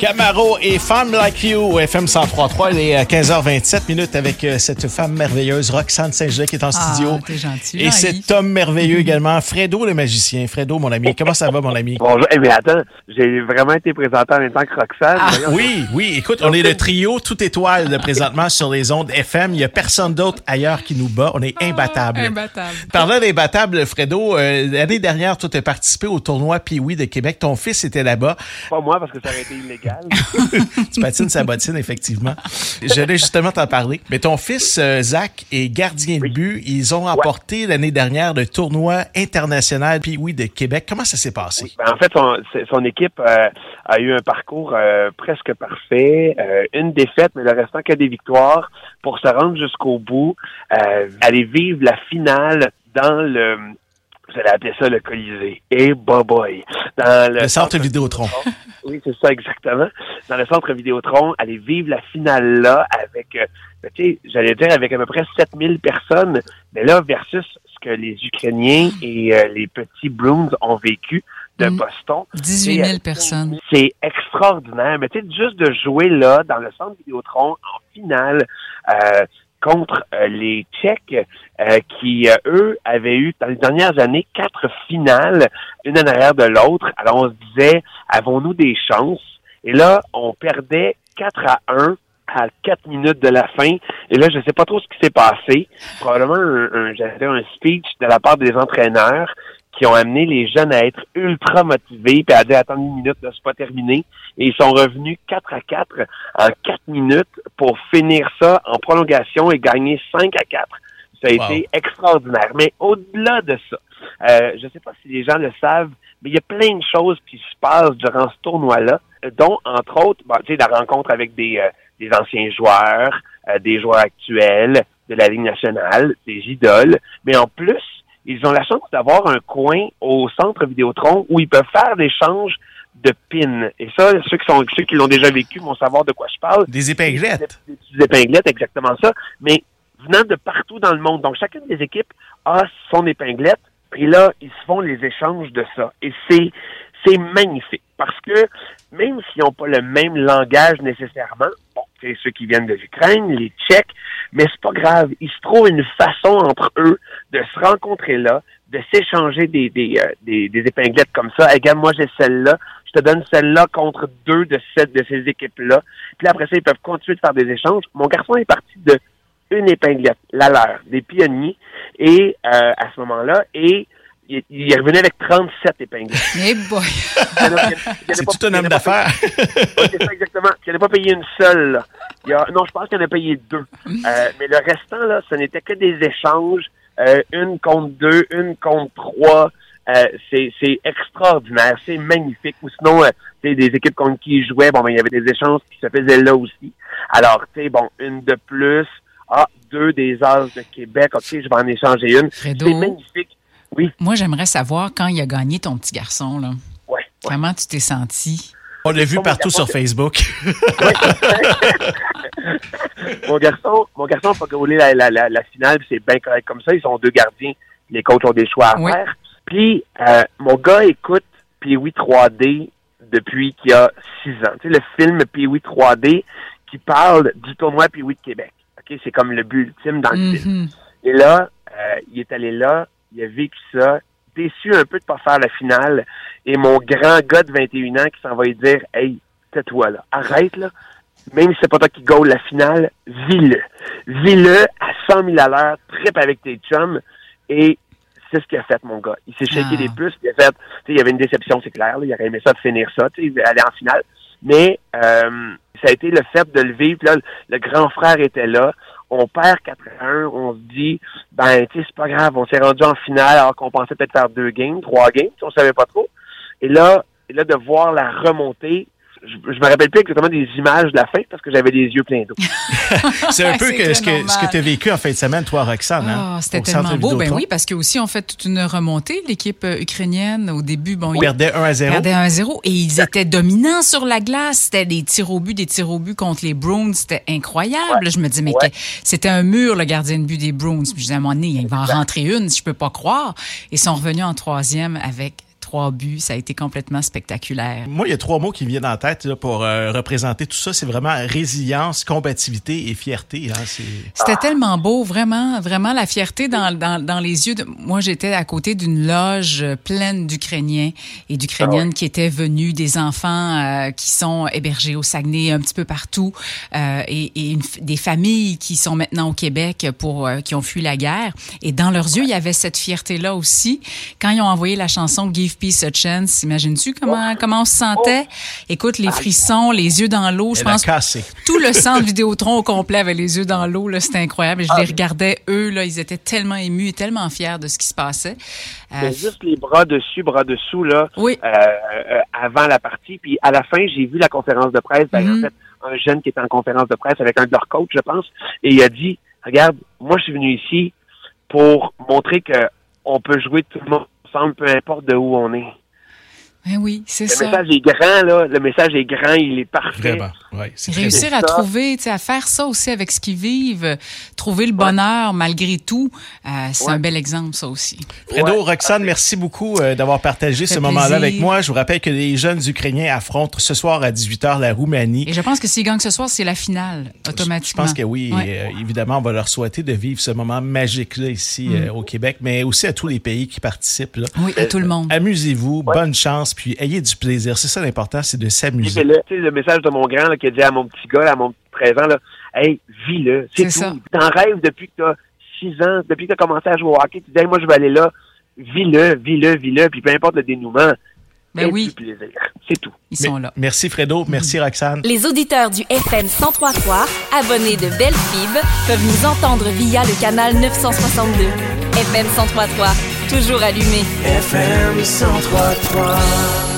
Camaro et Femme Like You, FM 103.3. Il est 15h27 minutes avec euh, cette femme merveilleuse, Roxane Saint-Jacques, qui est en studio. Ah, t'es gentil. Et cet homme merveilleux également, Fredo le magicien. Fredo, mon ami, comment ça va, mon ami? Bonjour. Eh, mais attends, j'ai vraiment été présenté en même temps que Roxane. Ah. Oui, oui, écoute, on est le trio tout étoile de présentement sur les ondes FM. Il n'y a personne d'autre ailleurs qui nous bat. On est imbattable. Imbattable. Parlant d'imbattable, Fredo, euh, l'année dernière, tu as participé au tournoi Pee-Wee de Québec. Ton fils était là-bas. Pas moi, parce que ça aurait été illégal. tu patines sa bottine, effectivement. J'allais justement t'en parler. Mais ton fils, euh, Zach, est gardien de Oui. but. Ils ont remporté l'année dernière le tournoi international Pee-Wee de Québec. Comment ça s'est passé? Ben, en fait, son, équipe euh, a eu un parcours euh, presque parfait. Une défaite, mais le restant que des victoires pour se rendre jusqu'au bout. Aller vivre la finale dans le... Vous allez appeler ça le Colisée. Et boy Dans le, Le centre Vidéotron. Oui, c'est ça exactement. Dans le centre Vidéotron, aller vivre la finale là avec, euh, ben, tu sais, j'allais dire avec à peu près 7000 personnes, mais là versus ce que les Ukrainiens et euh, les petits Bruins ont vécu de Mm. Boston. 18 000 C'est- personnes. C'est extraordinaire. Mais tu sais, juste de jouer là, dans le centre Vidéotron, en finale, euh, contre euh, les Tchèques, euh, qui, euh, eux, avaient eu, dans les dernières années, quatre finales, une en arrière de l'autre. Alors, on se disait, avons-nous des chances? Et là, on perdait 4 à 1 à 4 minutes de la fin. Et là, je ne sais pas trop ce qui s'est passé. Probablement un, un, j'avais un speech de la part des entraîneurs qui ont amené les jeunes à être ultra motivés puis à dire attends une minute, là, c'est pas terminé. Et ils sont revenus 4 à 4 en 4 minutes pour finir ça en prolongation et gagner 5 à 4. Ça a Wow. été extraordinaire. Mais au-delà de ça, euh, je sais pas si les gens le savent, mais il y a plein de choses qui se passent durant ce tournoi-là, dont, entre autres, bon, tu sais, la rencontre avec des, euh, des anciens joueurs, euh, des joueurs actuels de la Ligue nationale, des idoles, mais en plus, ils ont la chance d'avoir un coin au centre Vidéotron où ils peuvent faire l'échange de pins. Et ça, ceux qui sont ceux qui l'ont déjà vécu vont savoir de quoi je parle. Des épinglettes. Des épinglettes, exactement ça. Mais venant de partout dans le monde. Donc, chacune des équipes a son épinglette. Et là, ils se font les échanges de ça. Et c'est, c'est magnifique. Parce que même s'ils n'ont pas le même langage nécessairement, bon, c'est ceux qui viennent de l'Ukraine, les Tchèques, mais c'est pas grave. Ils se trouvent une façon entre eux de se rencontrer là, de s'échanger des, des, euh, des, des épinglettes comme ça. Hey, regarde, moi j'ai celle-là. Je te donne celle-là contre deux de cette de ces équipes-là. Puis là, après ça, ils peuvent continuer de faire des échanges. Mon garçon est parti de une épinglette, la leur, des pionniers, et euh, à ce moment-là, et il, il est revenu avec 37 épinglettes. Eh boy. C'est tout un homme pas d'affaires. oui, c'est ça exactement. Il n'a pas payé une seule. Là. Il y a, non, je pense qu'il en a payé deux. Euh, mais le restant, là, ce n'était que des échanges. Euh, une contre deux, une contre trois. Euh, c'est, extraordinaire, c'est magnifique. Ou sinon, euh, des équipes contre qui ils jouaient, bon, ben, il y avait des échanges qui se faisaient là aussi. Alors, tu sais, bon, une de plus. Ah, deux des As de Québec. OK, je vais en échanger une. C'est magnifique. Oui, Moi, j'aimerais savoir quand il a gagné ton petit garçon, là. ouais. ouais. Comment tu t'es senti? On l'a vu partout sur Facebook. mon garçon, mon garçon a pas gaulé la, la, la, la finale, puis c'est bien correct comme ça. Ils sont deux gardiens. Les coachs ont des choix à Oui. faire. Puis, euh, mon gars écoute Pee-Wee 3D depuis qu'il a six ans. Tu sais, le film Pee-Wee 3D qui parle du tournoi Pee-Wee de Québec. OK? C'est comme le but ultime dans le film. Mhm. Et là, euh, il est allé là, il a vécu ça, déçu un peu de pas faire la finale. Et mon grand gars de 21 ans qui s'en va lui dire Hey, tais-toi là, arrête là. Même si c'est pas toi qui gaule la finale, vis-le. Vis-le à 100 000 à l'heure, tripe avec tes chums. Et c'est ce qu'il a fait, mon gars. Il s'est shaké Ah. des puces, il a fait, tu sais, il y avait une déception, c'est clair, là, il aurait aimé ça de finir ça, tu sais, aller en finale. Mais euh, ça a été le fait de le vivre. Là, le grand frère était là. On perd 4 à 1. On se dit, ben, tu sais, c'est pas grave. On s'est rendu en finale alors qu'on pensait peut-être faire deux games, trois games. On savait pas trop. Et là, et là de voir la remontée, je, je me rappelle plus exactement des images de la fin parce que j'avais les yeux pleins d'eau. C'est un peu que, ce que, ce que tu as vécu en fin de semaine, toi, Roxane. hein, Ah, c'était tellement beau. Ben oui, parce que aussi on fait toute une remontée. L'équipe euh, ukrainienne, au début, bon, On ils perdait 1 à 0. perdaient 1-0 et ils étaient dominants sur la glace. C'était des tirs au but, des tirs au but contre les Bruins. C'était incroyable. Je me dis, mais Ouais. c'était un mur, le gardien de but des Bruins. Puis je disais, à un moment donné, il va en rentrer une, je peux pas croire. Ils sont revenus en troisième avec trois buts. Ça a été complètement spectaculaire. Moi, il y a trois mots qui me viennent en tête là, pour euh, représenter tout ça. C'est vraiment résilience, combativité et fierté. Hein, C'était tellement beau, vraiment, vraiment la fierté dans, dans, dans les yeux. De... Moi, j'étais à côté d'une loge pleine d'Ukrainiens et d'Ukrainiennes ah qui étaient venus, des enfants euh, qui sont hébergés au Saguenay, un petit peu partout, euh, et, et une, des familles qui sont maintenant au Québec pour euh, qui ont fui la guerre. Et dans leurs yeux, il y avait cette fierté-là aussi. Quand ils ont envoyé la chanson Give Peace a Chance, imagines-tu comment, comment on se sentait? Écoute, les frissons, les yeux dans l'eau, je pense. Tout le centre Vidéotron au complet avait les yeux dans l'eau, là, c'était incroyable. Et je les ah. regardais, eux, là, ils étaient tellement émus et tellement fiers de ce qui se passait. Euh, juste les bras dessus, bras dessous, là, oui. Euh, euh, avant la partie. Puis à la fin, j'ai vu la conférence de presse. Ben, En mhm. fait, un jeune qui était en conférence de presse avec un de leurs coachs, je pense, et il a dit, regarde, moi, je suis venu ici pour montrer que on peut jouer tout le monde ensemble, peu importe de où on est. Ben oui, c'est ça. Le message est grand, là. Le message est grand, il est parfait. Vraiment, ouais, Réussir à trouver, à faire ça aussi avec ce qu'ils vivent, trouver le bonheur malgré tout, euh, c'est un bel exemple, ça aussi. Fredo, Roxane, merci beaucoup euh, d'avoir partagé ce moment-là avec moi. Je vous rappelle que les jeunes Ukrainiens affrontent ce soir à 18h la Roumanie. Et je pense que s'ils gagnent ce soir, c'est la finale, automatiquement. Je pense que oui. Euh, évidemment, on va leur souhaiter de vivre ce moment magique-là ici mm. au Québec, mais aussi à tous les pays qui participent. Là. Oui, à tout le monde. Amusez-vous, bonne chance puis ayez du plaisir. C'est ça l'important, c'est de s'amuser. Le, le message de mon grand là, qui a dit à mon petit gars, à mon petit 13 ans, là, hey, vis-le, c'est tout. T'en rêves depuis que t'as 6 ans, depuis que t'as commencé à jouer au hockey, tu dis, hey, moi, je vais aller là, vis-le, vis-le, vis-le, puis peu importe le dénouement. Ben oui. C'est tout. Ils sont là. Merci Fredo, merci Roxane. Les auditeurs du FM 1033, abonnés de Belle Fib, peuvent nous entendre via le canal 962. FM 1033, toujours allumé. FM 1033.